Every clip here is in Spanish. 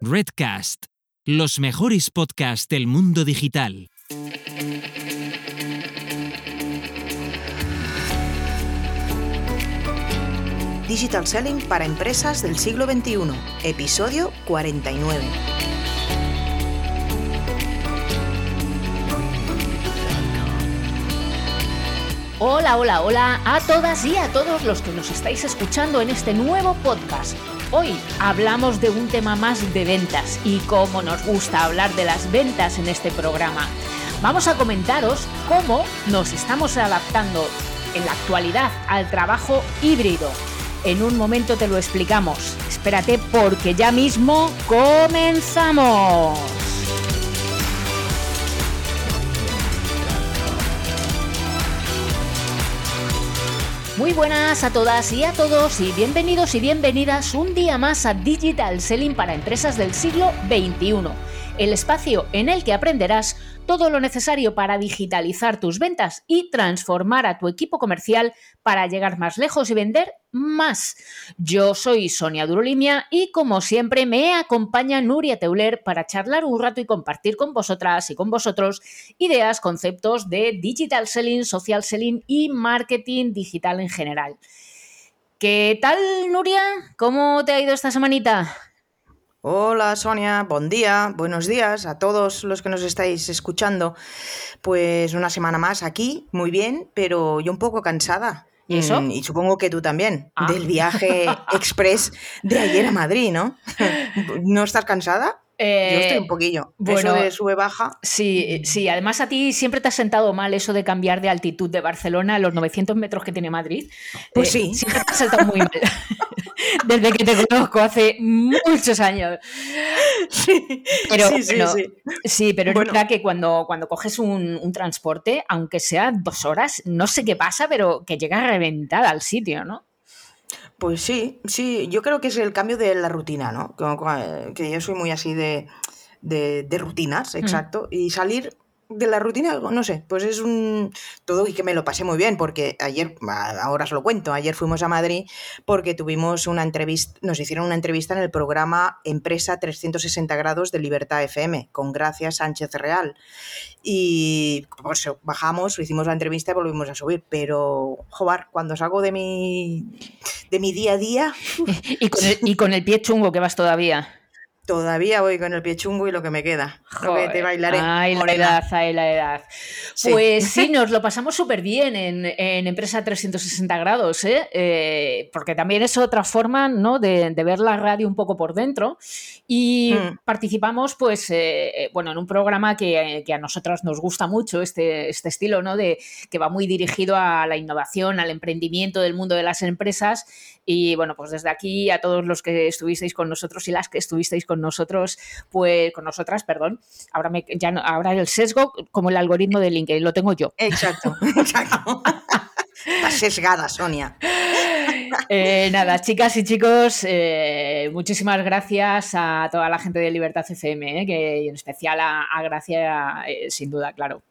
Redcast, los mejores podcasts del mundo digital. Digital Selling para empresas del siglo XXI, episodio 49. Hola, hola, hola a todas y a todos los que nos estáis escuchando en este nuevo podcast. Hoy hablamos de un tema más de ventas y cómo nos gusta hablar de las ventas en este programa. Vamos a comentaros cómo nos estamos adaptando en la actualidad al trabajo híbrido. En un momento te lo explicamos. Espérate porque ya mismo comenzamos. Muy buenas a todas y a todos y bienvenidos y bienvenidas un día más a Digital Selling para empresas del siglo XXI, el espacio en el que aprenderás todo lo necesario para digitalizar tus ventas y transformar a tu equipo comercial para llegar más lejos y vender más. Yo soy Sonia Durolimia y como siempre me acompaña Nuria Teuler para charlar un rato y compartir con vosotras y con vosotros ideas, conceptos de digital selling, social selling y marketing digital en general. ¿Qué tal, Nuria? ¿Cómo te ha ido esta semanita? Hola Sonia, buen día, buenos días a todos los que nos estáis escuchando. Pues una semana más aquí, muy bien, pero yo un poco cansada. ¿Y eso? Mm, Y supongo que tú también, Ah. del viaje express de ayer a Madrid, ¿no? ¿No estás cansada? Yo estoy Eh, un poquillo. bueno, Eso de sube baja. Sí, sí, además a ti siempre te ha sentado mal eso de cambiar de altitud de Barcelona a los 900 metros que tiene Madrid. Pues Eh, sí. Siempre te ha sentado muy mal. Desde que te conozco hace muchos años. Sí, Pero, sí, sí, bueno, sí. Sí, pero es verdad que cuando, cuando coges un, un transporte, aunque sea dos horas, no sé qué pasa, pero que llega reventada al sitio, ¿no? Pues sí, sí, yo creo que es el cambio de la rutina, ¿no? Como cua- Que yo soy muy así de, de, de rutinas, Mm. exacto. Y salir de la rutina, no sé, pues es un todo y que me lo pasé muy bien, porque ayer, ahora os lo cuento, ayer fuimos a Madrid porque tuvimos una entrevista, nos hicieron una entrevista en el programa Empresa 360 grados de Libertad FM, con Gracia Sánchez Real. Y pues bajamos, hicimos la entrevista y volvimos a subir, pero, joder, cuando salgo de mi, de mi día a día, Y con, el, y con el pie chungo que vas todavía. Todavía voy con el pie chungo y lo que me queda. Lo que te Joder. bailaré. Ay, la edad, ay, la edad. Sí. Pues sí, nos lo pasamos súper bien en, en Empresa 360 grados, ¿eh? Eh, porque también es otra forma ¿no? de, de ver la radio un poco por dentro. Y Mm. participamos, pues, eh, eh, bueno, en un programa que, que a nosotras nos gusta mucho, este, este estilo, ¿no? De, que va muy dirigido a la innovación, al emprendimiento del mundo de las empresas. Y bueno, pues desde aquí a todos los que estuvisteis con nosotros y las que estuvisteis con nosotros, pues con nosotras, perdón, ahora, me, ya no- ahora el sesgo como el algoritmo de LinkedIn, lo tengo yo. Exacto, exacto. Estás sesgada, Sonia. Eh, nada, chicas y chicos, eh, muchísimas gracias a toda la gente de Libertad FM, eh, que, y en especial a, a Gracia, eh, sin duda, claro.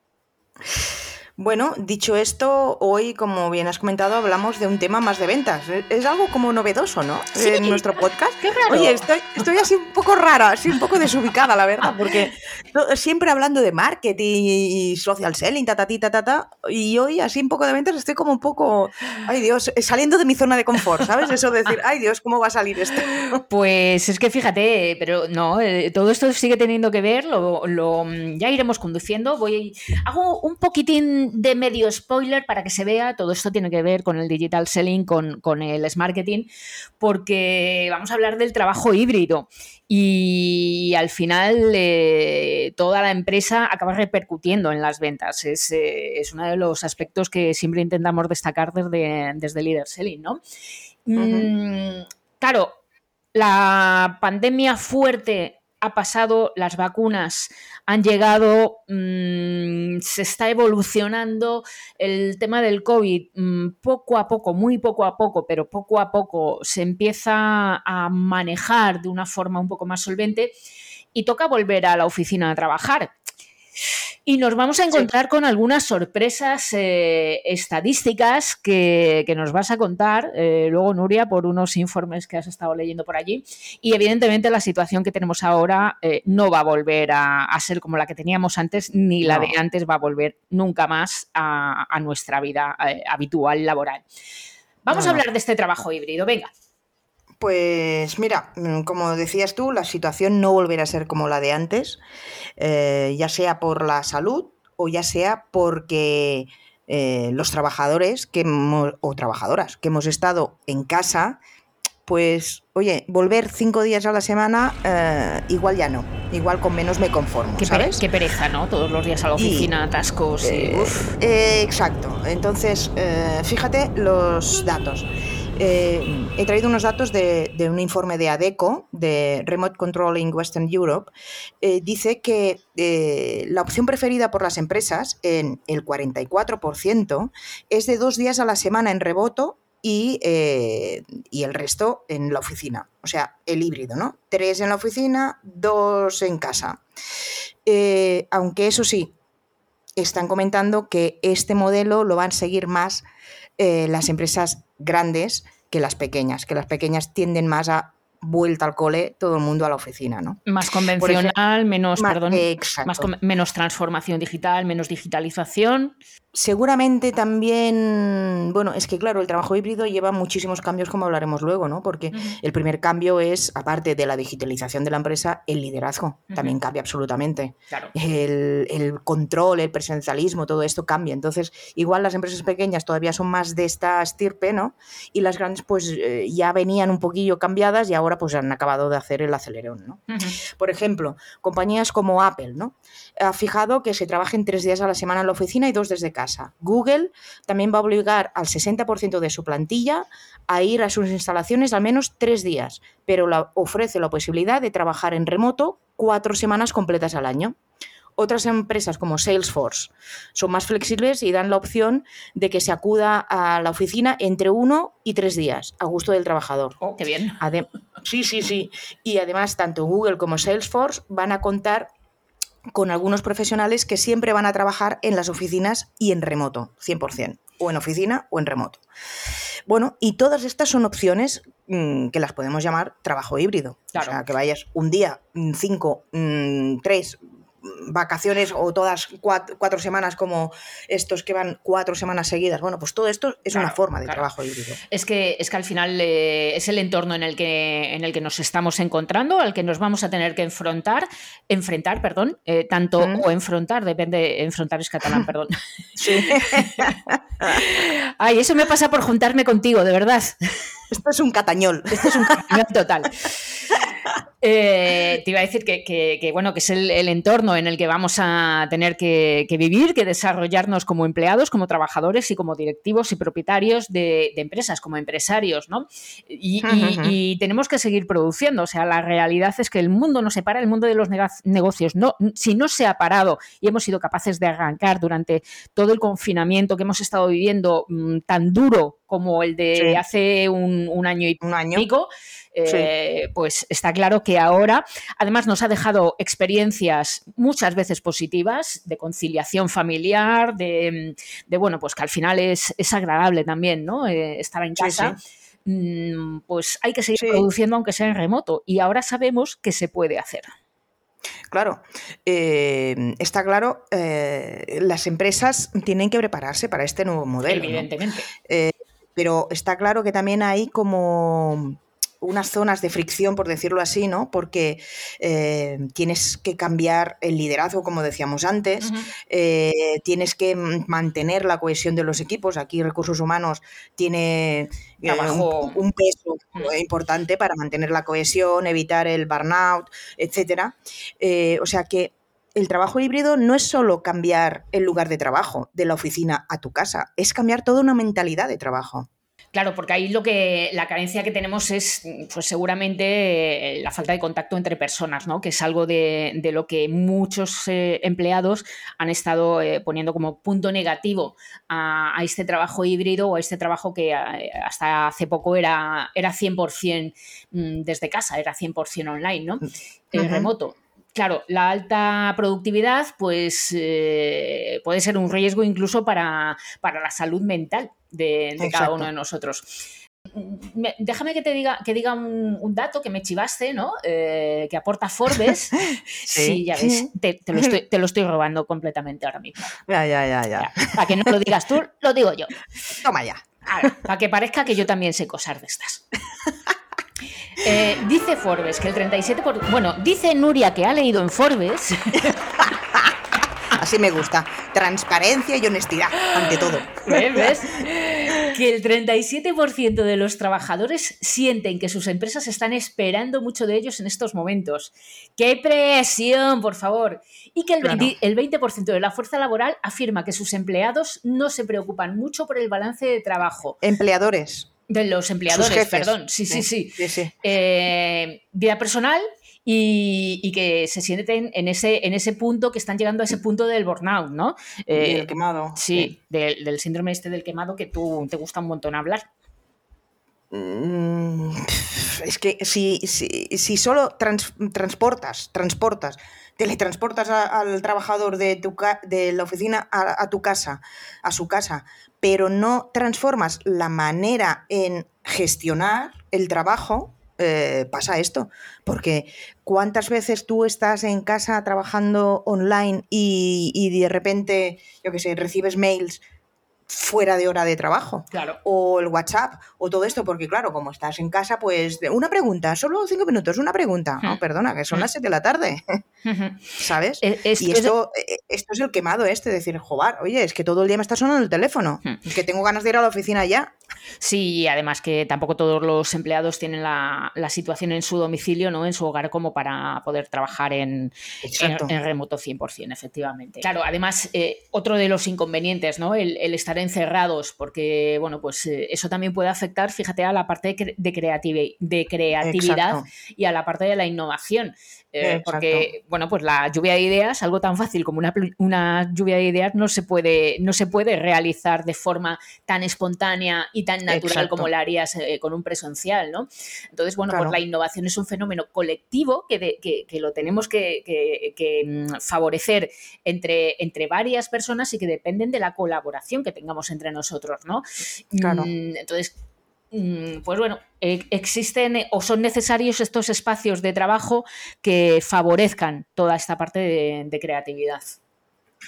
Bueno, dicho esto, hoy, como bien has comentado, hablamos de un tema más de ventas. Es- algo como novedoso, ¿no? Sí. En nuestro podcast. ¡Qué raro! Oye, estoy, estoy así un poco rara, así un poco desubicada, la verdad, porque siempre hablando de marketing y social selling, ta, ta, ta, ta, ta, y hoy así un poco de ventas estoy como un poco, ay Dios, eh, saliendo de mi zona de confort, ¿sabes? Eso de decir, ay Dios, ¿cómo va a salir esto? Pues es que fíjate, pero no, eh, todo esto sigue teniendo que ver, lo, mm, ya iremos conduciendo. Voy, hago un poquitín de medio spoiler para que se vea, todo esto tiene que ver con el digital selling, con, con el marketing, porque vamos a hablar del trabajo híbrido y al final eh, toda la empresa acaba repercutiendo en las ventas. Es, eh, es uno de los aspectos que siempre intentamos destacar desde, desde Leader Selling, ¿no? Mm, claro, la pandemia fuerte ha pasado, las vacunas han llegado, mm, se está evolucionando el tema del COVID mm, poco a poco, muy poco a poco, pero poco a poco se empieza a manejar de una forma un poco más solvente y toca volver a la oficina a trabajar. Y nos vamos a encontrar con algunas sorpresas eh, estadísticas que, nos vas a contar eh, luego, Nuria, por unos informes que has estado leyendo por allí. Y evidentemente la situación que tenemos ahora eh, no va a volver a, ser como la que teníamos antes, ni la de antes va a volver nunca más a, nuestra vida habitual laboral. Vamos a hablar de este trabajo híbrido. Venga. Pues mira, mm, como decías tú, la situación no volverá a ser como la de antes, eh, ya sea por la salud o ya sea porque eh, los trabajadores que o trabajadoras que hemos estado en casa, pues oye, volver cinco días a la semana, eh, igual ya no, igual con menos me conformo. Qué, ¿sabes? qué pereza, ¿no? Todos los días a la oficina, atascos. Y, exacto, entonces fíjate los datos. Eh, he traído unos datos de, un informe de ADECO, de Remote Controlling Western Europe. Eh, dice que eh, la opción preferida por las empresas, en el 44%, es de dos días a la semana en reboto y, y, el resto en la oficina. O sea, el híbrido, ¿no? Tres en la oficina, dos en casa. aunque eso sí, están comentando que este modelo lo van a seguir más las empresas grandes que las pequeñas, que las pequeñas tienden más a vuelta al cole, todo el mundo a la oficina, ¿no? Más convencional, menos, perdón, más, menos transformación digital, menos digitalización Seguramente también, bueno, es que claro, el trabajo híbrido lleva muchísimos cambios como hablaremos luego, ¿no? Porque el primer cambio es, aparte de la digitalización de la empresa, el liderazgo también cambia absolutamente. El, control, el presencialismo, todo esto cambia. Entonces, igual las empresas pequeñas todavía son más de esta estirpe, ¿no? Y las grandes pues eh, ya venían un poquillo cambiadas y ahora pues han acabado de hacer el acelerón, ¿no? Por ejemplo, compañías como Apple, ¿no? Ha fijado que se trabajen tres días a la semana en la oficina y dos desde casa. Google también va a obligar al 60% de su plantilla a ir a sus instalaciones al menos tres días, pero ofrece la posibilidad de trabajar en remoto cuatro semanas completas al año. Otras empresas como Salesforce son más flexibles y dan la opción de que se acuda a la oficina entre uno y tres días, a gusto del trabajador. Oh, qué bien. sí, sí, sí. Y además, tanto Google como Salesforce van a contar con algunos profesionales que siempre van a trabajar en las oficinas y en remoto, 100%, o en oficina o en remoto. Bueno, y todas estas son opciones mm, que las podemos llamar trabajo híbrido. O sea, que vayas un día, mm, cinco, mm, tres, vacaciones o todas cuatro, semanas como estos que van cuatro semanas seguidas. Bueno, pues todo esto es una forma de trabajo híbrido. Es que, es que al final eh, es el entorno en el, que, en el que nos estamos encontrando, al que nos vamos a tener que enfrentar, enfrentar, perdón, eh, tanto o enfrentar, depende, enfrentar es catalán, perdón. Sí. Ay, eso me pasa por juntarme contigo, de verdad. Esto es un catañol. Esto es un catañol total. Eh, te iba a decir que, bueno, que es el, entorno en el que vamos a tener que, vivir, que desarrollarnos como empleados, como trabajadores y como directivos y propietarios de, empresas, como empresarios, ¿no? Y, tenemos que seguir produciendo. O sea, la realidad es que el mundo no se para, el mundo de los negocios no, si no se ha parado y hemos sido capaces de arrancar durante todo el confinamiento que hemos estado viviendo mm, tan duro como el de hace un, año y un año. pico, eh, pues está claro que ahora, además nos ha dejado experiencias muchas veces positivas de conciliación familiar, de, bueno, pues que al final es, agradable también, ¿no? Eh, estar en casa. Mm, pues hay que seguir produciendo aunque sea en remoto y ahora sabemos que se puede hacer. Claro, eh, está claro, las empresas tienen que prepararse para este nuevo modelo. Evidentemente. Pero está claro que también hay como unas zonas de fricción, por decirlo así, ¿no? Porque eh, tienes que cambiar el liderazgo, como decíamos antes, eh, tienes que mantener la cohesión de los equipos. Aquí recursos humanos tiene eh, un, peso importante para mantener la cohesión, evitar el burnout, etcétera. o sea que el trabajo híbrido no es solo cambiar el lugar de trabajo de la oficina a tu casa, es cambiar toda una mentalidad de trabajo. Claro, porque ahí lo que la carencia que tenemos es, pues seguramente eh, la falta de contacto entre personas, ¿no? Que es algo de, lo que muchos eh, empleados han estado eh, poniendo como punto negativo a, este trabajo híbrido o a este trabajo que hasta hace poco era, era 100% mm, desde casa, era 100% online, ¿no? remoto claro, la alta productividad pues eh, puede ser un riesgo incluso para, para la salud mental de, cada uno de nosotros. Déjame que te diga, que diga un, dato que me chivaste, ¿no? Eh, que aporta Forbes. sí. ya ves, te, lo estoy, robando completamente ahora mismo. Ya, ya, ya, ya. Para que no lo digas tú, lo digo yo. Toma ya. para que parezca que yo también sé cosas de estas. Eh, dice Forbes que el 37%. Bueno, dice Nuria que ha leído en Forbes. Así me gusta. Transparencia y honestidad, ante todo. ¿Ves? Que el 37% de los trabajadores sienten que sus empresas están esperando mucho de ellos en estos momentos. ¡Qué presión, por favor! Y que el, 20%, de la fuerza laboral afirma que sus empleados no se preocupan mucho por el balance de trabajo. Empleadores. De los empleadores, perdón. Sí, sí, sí. Eh, vida personal y, que se sienten en ese, en ese punto, que están llegando a ese punto del burnout, ¿no? Eh, del quemado. Sí, del, síndrome este del quemado que tú te gusta un montón hablar. Mm, es que si, si, solo transportas, transportas, teletransportas al trabajador de, tu, de la oficina a, tu casa, a su casa, pero no transformas la manera en gestionar el trabajo, eh, pasa esto. Porque cuántas veces tú estás en casa trabajando online y, y de repente, yo qué sé, recibes mails fuera de hora de trabajo. Claro. O el WhatsApp, o todo esto, porque claro, como estás en casa, pues una pregunta, solo cinco minutos, una pregunta. No, perdona, que son las siete de la tarde. ¿Sabes? y esto, e, esto es el quemado este, decir, joder, oye, es que todo el día me está sonando el teléfono, que tengo ganas de ir a la oficina ya. Sí, además que tampoco todos los empleados tienen la, situación en su domicilio, ¿no? En su hogar como para poder trabajar en, en, remoto 100%, efectivamente. Claro, además, eh, otro de los inconvenientes, ¿no? El, estar encerrados, porque, bueno, pues eh, eso también puede afectar, fíjate, a la parte de, de creatividad y a la parte de la innovación. Eh, porque, bueno, pues la lluvia de ideas, algo tan fácil como una, una, lluvia de ideas, no se, puede, no se puede realizar de forma tan espontánea y tan natural como la harías eh, con un presencial, ¿no? Entonces, bueno, pues la innovación es un fenómeno colectivo que, que, lo tenemos que, mm, favorecer entre, entre varias personas y que dependen de la colaboración que tengamos entre nosotros, ¿no? Claro. Mm, entonces, Mm, pues bueno, e, existen eh, o son necesarios estos espacios de trabajo que favorezcan toda esta parte de, creatividad.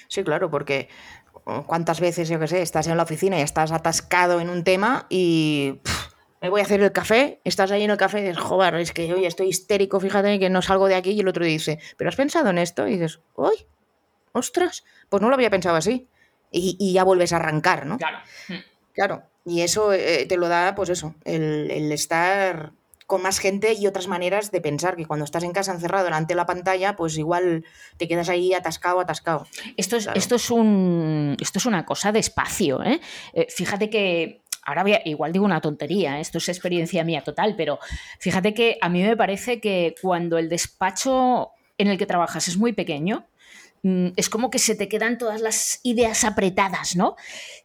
Sí, claro, porque cuántas veces, yo qué sé, estás en la oficina y estás atascado en un tema y me voy a hacer el café, estás ahí en el café y dices, joder, es que hoy estoy histérico, fíjate que no salgo de aquí y el otro dice, ¿pero has pensado en esto? Y dices, ¡uy! ¡Ostras! Pues no lo había pensado así. Y, y ya vuelves a arrancar, ¿no? Claro. Claro. Y eso eh, te lo da, pues eso, el, estar con más gente y otras maneras de pensar, que cuando estás en casa encerrado delante de la pantalla, pues igual te quedas ahí atascado, atascado. Esto es, esto es, un, esto es una cosa de espacio. ¿eh? eh fíjate que ahora voy igual digo una tontería, ¿eh? esto es experiencia mía total, pero fíjate que a mí me parece que cuando el despacho en el que trabajas es muy pequeño, es como que se te quedan todas las ideas apretadas, ¿no?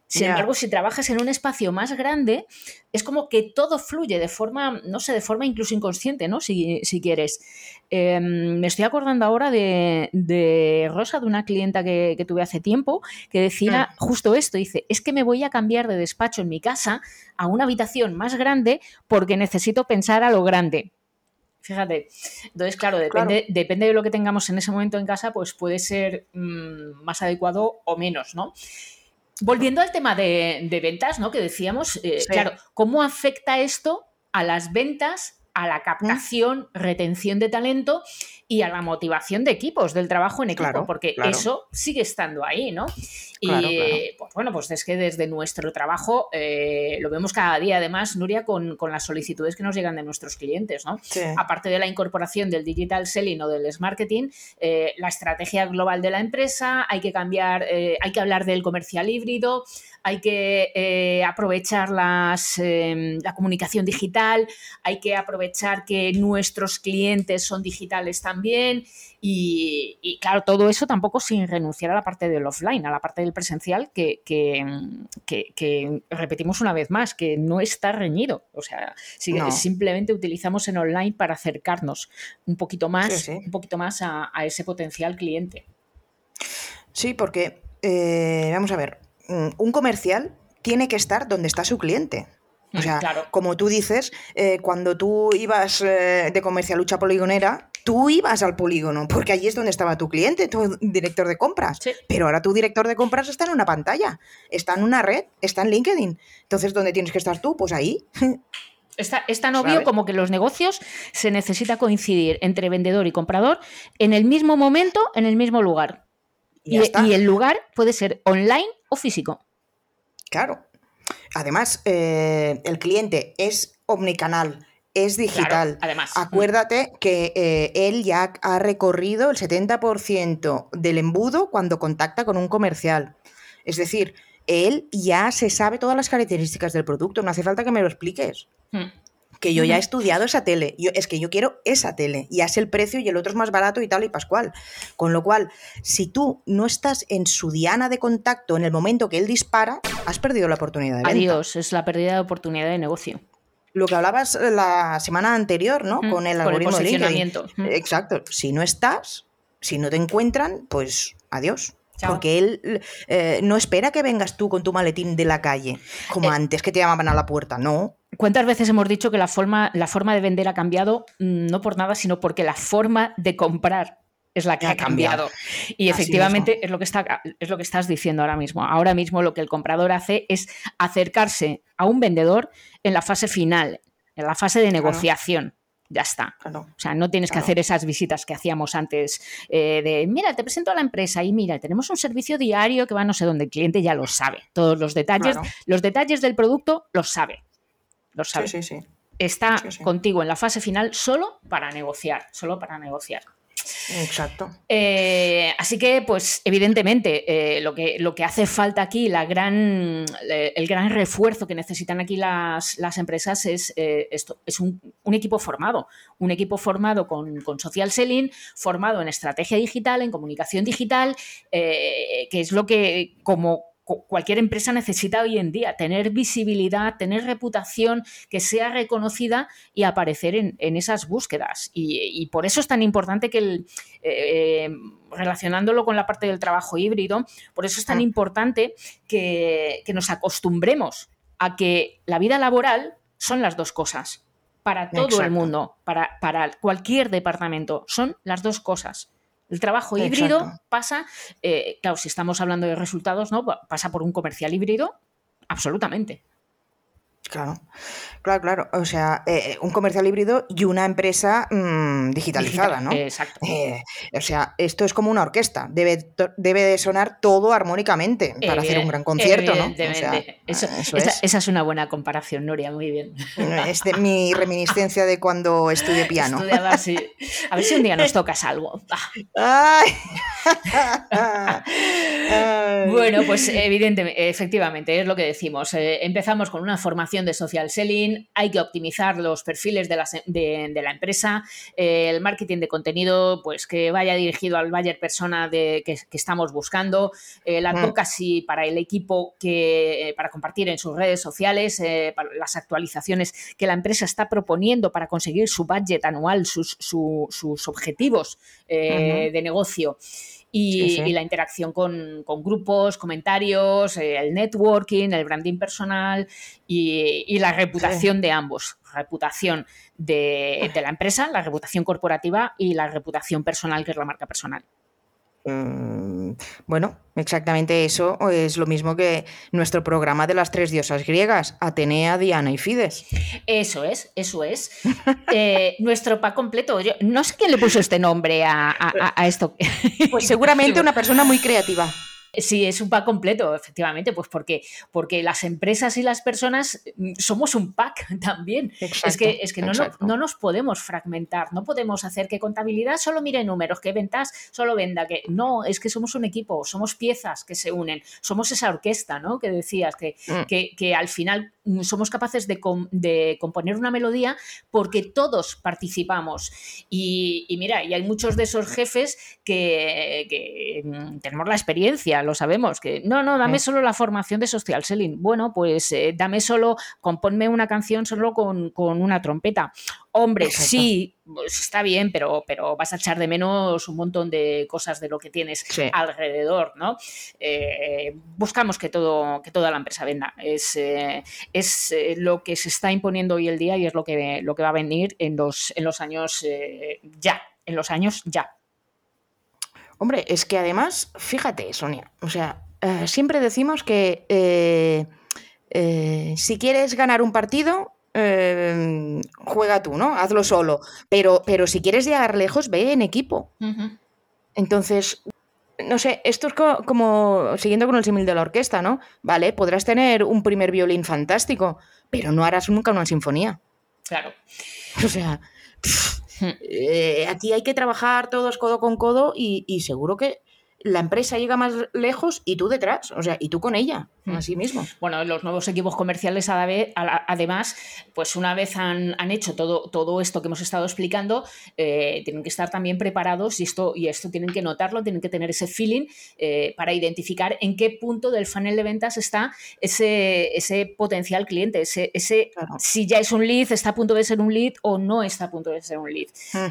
Sin embargo, si trabajas en un espacio más grande, es como que todo fluye de forma, no sé, de forma incluso inconsciente, ¿no? Si, quieres. Em, me estoy acordando ahora de, Rosa, de una clienta que, tuve hace tiempo, que decía mm. justo esto, dice, es que me voy a cambiar de despacho en mi casa a una habitación más grande porque necesito pensar a lo grande. Fíjate. Entonces, claro, depende, depende de lo que tengamos en ese momento en casa, pues puede ser mm, más adecuado o menos, ¿no? Volviendo al tema de, ventas, ¿no? Que decíamos, eh, claro, ¿cómo afecta esto a las ventas, a la captación, retención de talento y a la motivación de equipos, del trabajo en equipo, porque eso sigue estando ahí, ¿no? Y pues bueno, pues es que desde nuestro trabajo eh, lo vemos cada día, además, Nuria, con, las solicitudes que nos llegan de nuestros clientes, ¿no? Aparte de la incorporación del digital selling o del marketing, eh, la estrategia global de la empresa, hay que cambiar, eh, hay que hablar del comercial híbrido, hay que aprovechar las, la comunicación digital, hay que aprovechar aprovechar que nuestros clientes son digitales también y, claro, todo eso tampoco sin renunciar a la parte del offline, a la parte del presencial que, que, repetimos una vez más, que no está reñido. O sea, simplemente utilizamos en online para acercarnos un poquito más, Un poquito más a, ese potencial cliente. Sí, porque, eh, vamos a ver, mm, un comercial tiene que estar donde está su cliente. O sea, como tú dices, eh, cuando tú ibas eh, de comercial lucha poligonera, tú ibas al polígono, porque allí es donde estaba tu cliente, tu director de compras. Pero ahora tu director de compras está en una pantalla, está en una red, está en LinkedIn. Entonces, ¿dónde tienes que estar tú? Pues ahí. Está, es tan obvio como que los negocios se necesita coincidir entre vendedor y comprador en el mismo momento, en el mismo lugar. Y, y el lugar puede ser online o físico. Claro. Además, eh, el cliente es omnicanal, es digital. además. Acuérdate que eh, él ya ha recorrido el 70% del embudo cuando contacta con un comercial. Es decir, él ya se sabe todas las características del producto, no hace falta que me lo expliques. Hmm que yo ya he estudiado esa tele, yo, es que yo quiero esa tele, ya es el precio y el otro es más barato y tal y pascual. Con lo cual, si tú no estás en su diana de contacto en el momento que él dispara, has perdido la oportunidad de venta. Adiós, es la pérdida de oportunidad de negocio. Lo que hablabas la semana anterior, ¿no? con el algoritmo de Exacto. Si no estás, si no te encuentran, pues adiós. Porque él eh, no espera que vengas tú con tu maletín de la calle, como eh, antes que te llamaban a la puerta, no. ¿Cuántas veces hemos dicho que la forma, la forma de vender ha cambiado? Mm, no por nada, sino porque la forma de comprar es la que ha, cambiado. Y efectivamente es lo, que está, es lo que estás diciendo ahora mismo. Ahora mismo lo que el comprador hace es acercarse a un vendedor en la fase final, en la fase de negociación. Ya está. o sea, no tienes que hacer esas visitas que hacíamos antes eh, de, mira, te presento a la empresa y mira, tenemos un servicio diario que va no sé dónde, el cliente ya lo sabe. Todos los detalles, los detalles del producto los sabe lo sabe. Sí, sí, Está contigo en la fase final solo para negociar, solo para negociar. Exacto. Eh, así que, pues, evidentemente, eh, lo, que, lo que hace falta aquí, la gran, eh, el gran refuerzo que necesitan aquí las, empresas es esto, es un, equipo formado, un equipo formado con, con, social selling, formado en estrategia digital, en comunicación digital, que es lo que como cualquier empresa necesita hoy en día, tener visibilidad, tener reputación, que sea reconocida y aparecer en, esas búsquedas. Y, por eso es tan importante que, el, eh, relacionándolo con la parte del trabajo híbrido, por eso es tan mm. importante que, nos acostumbremos a que la vida laboral son las dos cosas. Para todo el mundo, para, para cualquier departamento, son las dos cosas. El trabajo híbrido pasa, eh, claro, si estamos hablando de resultados, ¿no? Pasa por un comercial híbrido, absolutamente. Claro, claro, claro. O sea, eh, un comercial híbrido y una empresa mm, digitalizada, ¿no? Exacto. Eh, o sea, esto es como una orquesta. Debe, debe de sonar todo armónicamente para hacer un gran concierto, ¿no? esa, es una buena comparación, Noria, muy bien. Es de mi reminiscencia de cuando estudié piano. A ver si un día nos tocas algo. bueno, pues evidentemente, efectivamente, es lo que decimos. Eh, empezamos con una formación de social selling, hay que optimizar los perfiles de la, empresa, eh, el marketing de contenido, pues que vaya dirigido al buyer persona de, que, estamos buscando, eh, la mm. advocacy para el equipo que, eh, para compartir en sus redes sociales, las actualizaciones que la empresa está proponiendo para conseguir su budget anual, sus, objetivos de negocio y, la interacción con, grupos, comentarios, eh, el networking, el branding personal y, la reputación de ambos. Reputación de, de la empresa, la reputación corporativa y la reputación personal, que es la marca personal. Mm, bueno, exactamente eso es lo mismo que nuestro programa de las tres diosas griegas, Atenea, Diana y Fides. Eso es, eso es. Eh, nuestro pa completo. Yo no sé quién le puso este nombre a, esto. Pues seguramente una persona muy creativa. Sí, es un pack completo, efectivamente, pues porque, porque las empresas y las personas mm, somos un pack también. es que, es que no, no, nos podemos fragmentar, no podemos hacer que contabilidad solo mire números, que ventas solo venda, que no, es que somos un equipo, somos piezas que se unen, somos esa orquesta, ¿no? Que decías, que, mm. que, que al final mm, somos capaces de, de, componer una melodía porque todos participamos. Y, y, mira, y hay muchos de esos jefes que, que tenemos la experiencia, lo sabemos, que no, no, dame solo la formación de social selling. Bueno, pues eh, dame solo, componme una canción solo con, una trompeta. Hombre, sí, pues está bien, pero, pero vas a echar de menos un montón de cosas de lo que tienes alrededor, ¿no? Eh, buscamos que, todo, que toda la empresa venda. Es, eh, es lo que se está imponiendo hoy el día y es lo que, lo que va a venir en los, en los años ya, en los años ya. Hombre, es que además, fíjate, Sonia, o sea, eh, siempre decimos que eh, eh, si quieres ganar un partido, juega tú, ¿no? Hazlo solo. Pero, pero si quieres llegar lejos, ve en equipo. Entonces, no sé, esto es como, siguiendo con el símil de la orquesta, ¿no? Vale, podrás tener un primer violín fantástico, pero no harás nunca una sinfonía. Claro. O sea, eh, aquí hay que trabajar todos codo con codo y, y seguro que la empresa llega más lejos y tú detrás, o sea, y tú con ella, hmm. Así mismo. Bueno, los nuevos equipos comerciales además, pues una vez han, hecho todo, todo esto que hemos estado explicando, eh, tienen que estar también preparados y esto, y esto tienen que notarlo, tienen que tener ese feeling eh, para identificar en qué punto del funnel de ventas está ese, ese potencial cliente, ese, ese si ya es un lead, está a punto de ser un lead o no está a punto de ser un lead.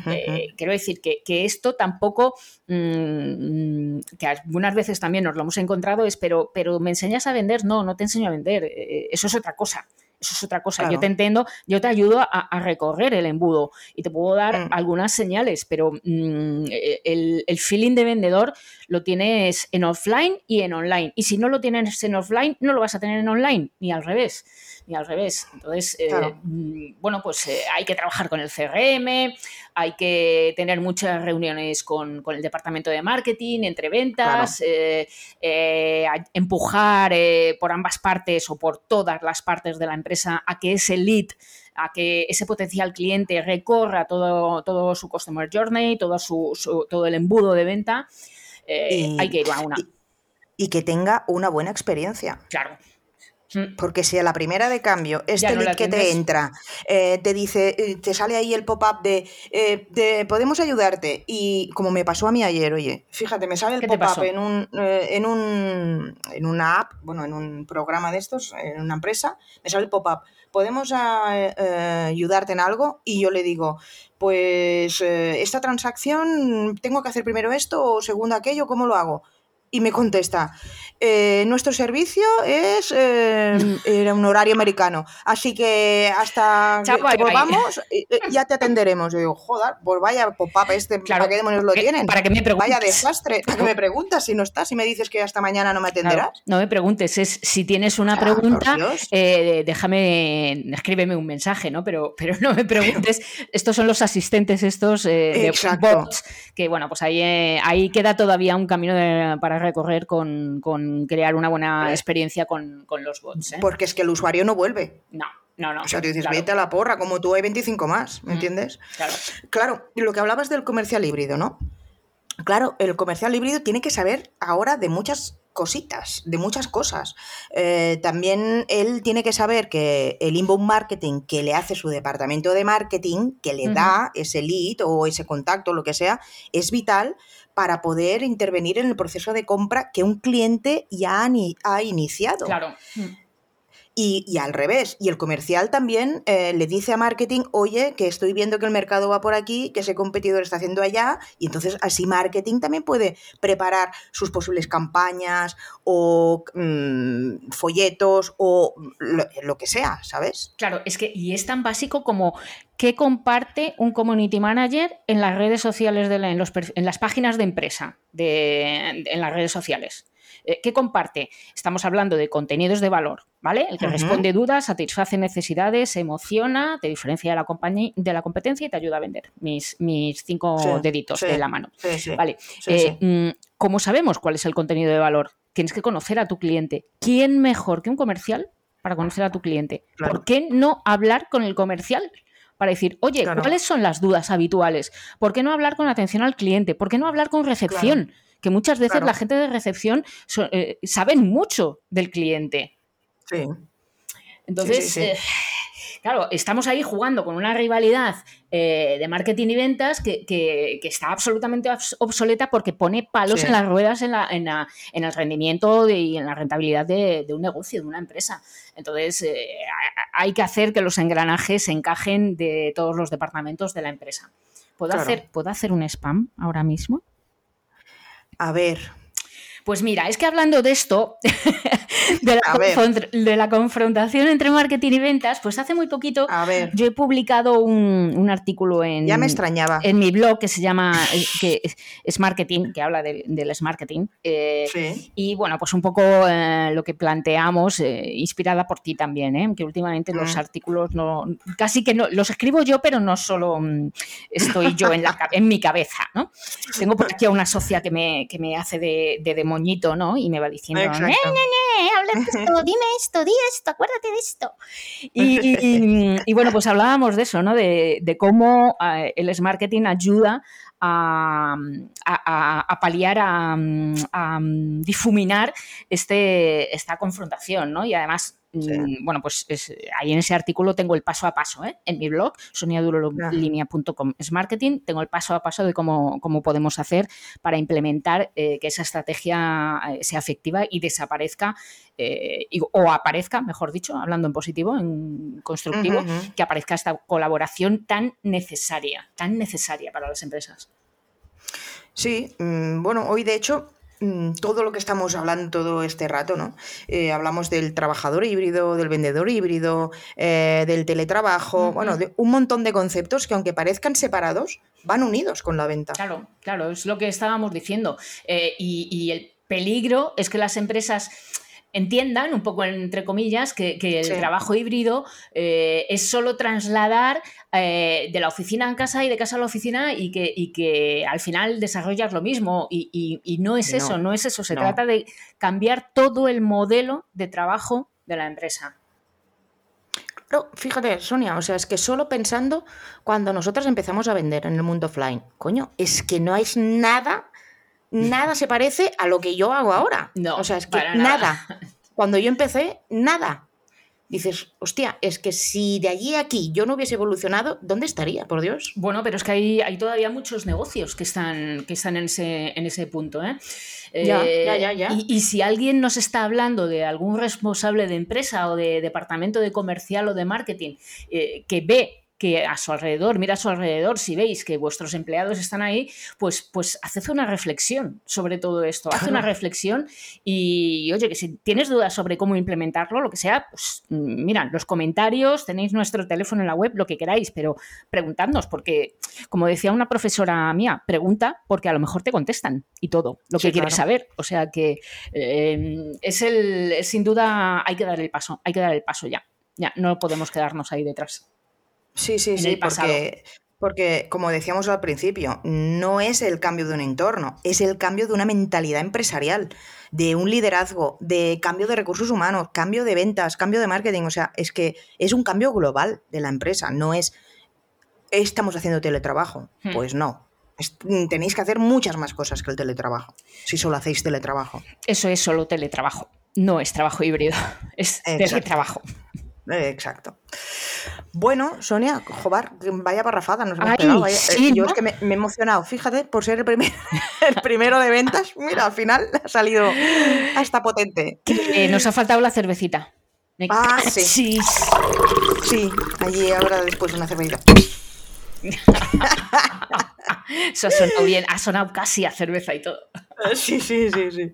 Eh, quiero decir que, esto tampoco... Mm, que algunas veces también nos lo hemos encontrado, es, pero, pero ¿me enseñas a vender? No, no te enseño a vender, eh, eso es otra cosa. Eso es otra cosa. Yo te entiendo, yo te ayudo a, recorrer el embudo y te puedo dar mm. algunas señales, pero mm, e, el, el, feeling de vendedor lo tienes en offline y en online. Y si no lo tienes en offline, no lo vas a tener en online, ni al revés ni al revés. Entonces, eh, mm, bueno, pues eh, hay que trabajar con el CRM, hay que tener muchas reuniones con, el departamento de marketing, entre ventas, eh, empujar por ambas partes o por todas las partes de la empresa a que ese lead a que ese potencial cliente recorra todo, todo su customer journey, todo, su, todo el embudo de venta, hay que ir a una. y que tenga una buena experiencia. Claro. Mm. Porque si a la primera de cambio, este lead que te entra, eh, te dice, eh, te sale ahí el pop-up de, eh, podemos ayudarte. Y como me pasó a mí ayer, oye, fíjate, me sale el pop-up en un, en un en una app, bueno, en un programa de estos, en una empresa, me sale el pop-up. ¿Podemos ayudarte en algo? Y yo le digo, pues esta transacción, ¿tengo que hacer primero esto o segundo aquello? ¿Cómo lo hago? Y me contesta, eh, nuestro servicio es eh, era un horario americano, así que hasta que volvamos eh, ya te atenderemos. Yo digo, joder, pues vaya pop-up este, ¿para qué demonios lo tienen? ¿Para que me preguntes? Vaya desastre, ¿para que me preguntas si no estás y me dices que hasta mañana no me atenderás? no me preguntes, es si tienes una pregunta, déjame, escríbeme un mensaje, ¿no? Pero, pero no me preguntes, estos son los asistentes estos de bots, que bueno, pues ahí, ahí queda todavía un camino para recorrer con crear una buena experiencia con, los bots. ¿eh? Porque es que el usuario no vuelve. No. No, no. O sea, te dices, vete a la porra, como tú hay 25 más, ¿me mm, entiendes? Claro. Claro, lo que hablabas del comercial híbrido, ¿no? Claro, el comercial híbrido tiene que saber ahora de muchas cositas, de muchas cosas. Eh, también él tiene que saber que el inbound marketing que le hace su departamento de marketing, que le da ese lead o ese contacto, lo que sea, es vital para poder intervenir en el proceso de compra que un cliente ya ha, iniciado. Claro. Y, al revés, y el comercial también eh, le dice a marketing, oye, que estoy viendo que el mercado va por aquí, que ese competidor está haciendo allá, y entonces así marketing también puede preparar sus posibles campañas o mm, folletos o lo, que sea, ¿sabes? Claro, es que, y es tan básico como qué comparte un community manager en las redes sociales, de en, los, en, las páginas de empresa, de, en las redes sociales. Eh, ¿Qué comparte? Estamos hablando de contenidos de valor, ¿vale? El que responde dudas, satisface necesidades, emociona, te diferencia de la, de la competencia y te ayuda a vender. Mis, mis cinco deditos de la mano. ¿Vale? Eh, mm, ¿Cómo sabemos cuál es el contenido de valor? tienes que conocer a tu cliente. ¿Quién mejor que un comercial para conocer a tu cliente? ¿Por qué no hablar con el comercial? Para decir, oye, ¿cuáles son las dudas habituales? ¿Por qué no hablar con atención al cliente? ¿Por qué no hablar con recepción? Que muchas veces la gente de recepción eh, saben mucho del cliente. Sí. Entonces, eh, claro, estamos ahí jugando con una rivalidad eh, de marketing y ventas que, está absolutamente obsoleta porque pone palos en las ruedas en, el rendimiento y en la rentabilidad de, un negocio, de una empresa. Entonces, eh, hay que hacer que los engranajes se encajen de todos los departamentos de la empresa. ¿Puedo, hacer, ¿Puedo hacer un spam ahora mismo? A ver, pues mira, es que hablando de esto, de, la confrontación entre marketing y ventas, pues hace muy poquito yo he publicado un, artículo en, ya me extrañaba. en mi blog que se llama eh, que es marketing, que habla del marketing. Eh, y bueno, pues un poco eh, lo que planteamos, inspirada por ti también, que últimamente los mm. artículos no, casi que no, los escribo yo, pero no solo mm, estoy yo en, la, en mi cabeza, ¿no? Tengo por aquí a una socia que me, que me hace de, de moñito, ¿no? Y me va diciendo, eh, ne, habla de esto, dime esto, di esto, acuérdate de esto. Y, bueno, pues hablábamos de eso, ¿no? De, cómo eh, el el marketing ayuda a, a, paliar, a, difuminar este, esta confrontación, ¿no? Y además Mm, bueno, pues ahí en ese artículo tengo el paso a paso, ¿eh? en mi blog, soniadurolinea.com. Es marketing, tengo el paso a paso de cómo, podemos hacer para implementar eh, que esa estrategia eh, sea efectiva y desaparezca, o aparezca, mejor dicho, hablando en positivo, en constructivo, que aparezca esta colaboración tan necesaria, tan necesaria para las empresas. Sí, mm, bueno, hoy de hecho todo lo que estamos hablando todo este rato, ¿no? Eh, hablamos del trabajador híbrido, del vendedor híbrido, eh, del teletrabajo, bueno, de un montón de conceptos que aunque parezcan separados, van unidos con la venta. Claro, claro, es lo que estábamos diciendo. Eh, y, el peligro es que las empresas entiendan, un poco entre comillas, que, el trabajo híbrido es solo trasladar eh, de la oficina en casa y de casa a la oficina y que, que al final desarrollas lo mismo. Y, no es eso, no es eso. Se trata de cambiar todo el modelo de trabajo de la empresa. Pero fíjate, Sonia, o sea, es que solo pensando cuando nosotras empezamos a vender en el mundo offline, coño, es que no hay nada, nada se parece a lo que yo hago ahora. No, o sea, es que nada. Cuando yo empecé, nada dices, hostia, es que si de allí a aquí yo no hubiese evolucionado, ¿dónde estaría, por Dios? Bueno, pero es que hay, hay todavía muchos negocios que están, que están en, ese, en ese punto. ¿eh? Ya, ya, ya, ya. Y, si alguien nos está hablando de algún responsable de empresa o de departamento de comercial o de marketing eh, que ve que a su alrededor, mira a su alrededor, si veis que vuestros empleados están ahí, pues, pues haced una reflexión sobre todo esto, haz una reflexión y, oye, que si tienes dudas sobre cómo implementarlo, lo que sea, pues mira, los comentarios, tenéis nuestro teléfono en la web, lo que queráis, pero preguntadnos, porque como decía una profesora mía, pregunta porque a lo mejor te contestan y todo lo que quieres saber. O sea que eh, es el, sin duda, hay que dar el paso, hay que dar el paso ya. Ya, no podemos quedarnos ahí detrás. Sí, sí, sí, porque, porque como decíamos al principio, no es el cambio de un entorno, es el cambio de una mentalidad empresarial, de un liderazgo, de cambio de recursos humanos, cambio de ventas, cambio de marketing. O sea, es que es un cambio global de la empresa, no es estamos haciendo teletrabajo. Hmm. Pues no. tenéis que hacer muchas más cosas que el teletrabajo, si solo hacéis teletrabajo. Eso es solo teletrabajo, no es trabajo híbrido, es teletrabajo. Exacto. Bueno, Sonia, joder, vaya parrafada nos hemos pegado. Eh, yo es que me, he emocionado, fíjate, por ser el, primer, el primero de ventas. Mira, al final ha salido hasta potente. Eh, nos ha faltado la cervecita. ah, sí. Sí, allí ahora después una cervecita. Eso bien, ha sonado casi a cerveza y todo. Sí, sí, sí, sí.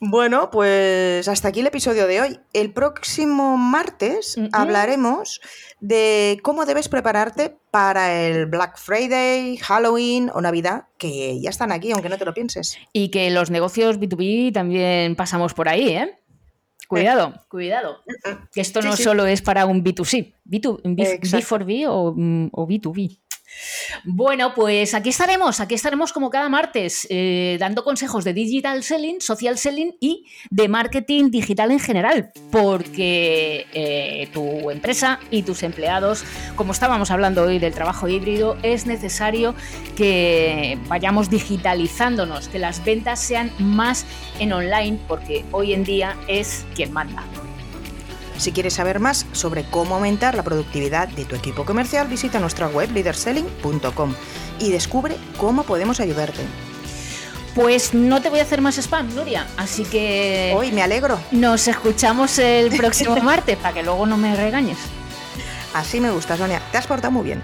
Bueno, pues hasta aquí el episodio de hoy. El próximo martes hablaremos de cómo debes prepararte para el Black Friday, Halloween o Navidad, que ya están aquí, aunque no te lo pienses. Y que los negocios B2B también pasamos por ahí, ¿eh? Cuidado, cuidado. Que esto no solo es para un B2C, B2, B, 4 b o, o B2B. Bueno, pues aquí estaremos, aquí estaremos como cada martes, eh, dando consejos de digital selling, social selling y de marketing digital en general, porque eh, tu empresa y tus empleados, como estábamos hablando hoy del trabajo híbrido, es necesario que vayamos digitalizándonos, que las ventas sean más en online, porque hoy en día es quien manda. Si quieres saber más sobre cómo aumentar la productividad de tu equipo comercial, visita nuestra web leaderselling.com y descubre cómo podemos ayudarte. Pues no te voy a hacer más spam, Nuria, así que... Hoy me alegro. Nos escuchamos el próximo martes para que luego no me regañes. Así me gusta, Sonia. Te has portado muy bien.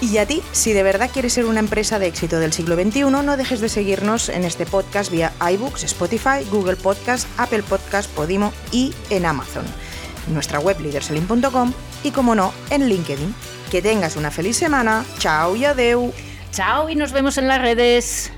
Y a ti, si de verdad quieres ser una empresa de éxito del siglo XXI, no dejes de seguirnos en este podcast vía iBooks, Spotify, Google Podcast, Apple Podcast, Podimo y en Amazon. Nuestra web leaderselling.com y, como no, en LinkedIn. Que tengas una feliz semana. Chao y adeu. Chao y nos vemos en las redes.